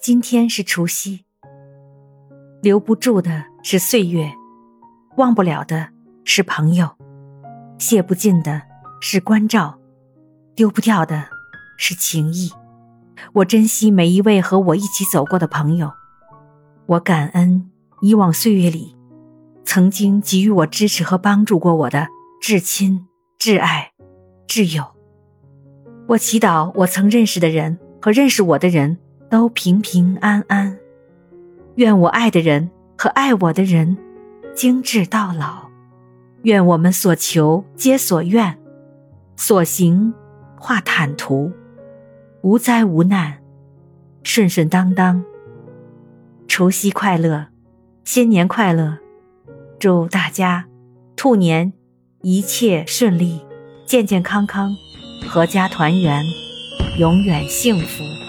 今天是除夕，留不住的是岁月，忘不了的是朋友，卸不尽的是关照，丢不掉的是情谊。我珍惜每一位和我一起走过的朋友，我感恩以往岁月里曾经给予我支持和帮助过我的至亲、挚爱、挚友。我祈祷我曾认识的人和认识我的人都平平安安，愿我爱的人和爱我的人精致到老，愿我们所求皆所愿，所行化坦途。无灾无难，顺顺当当。除夕快乐，新年快乐！祝大家兔年一切顺利，健健康康，阖家团圆，永远幸福。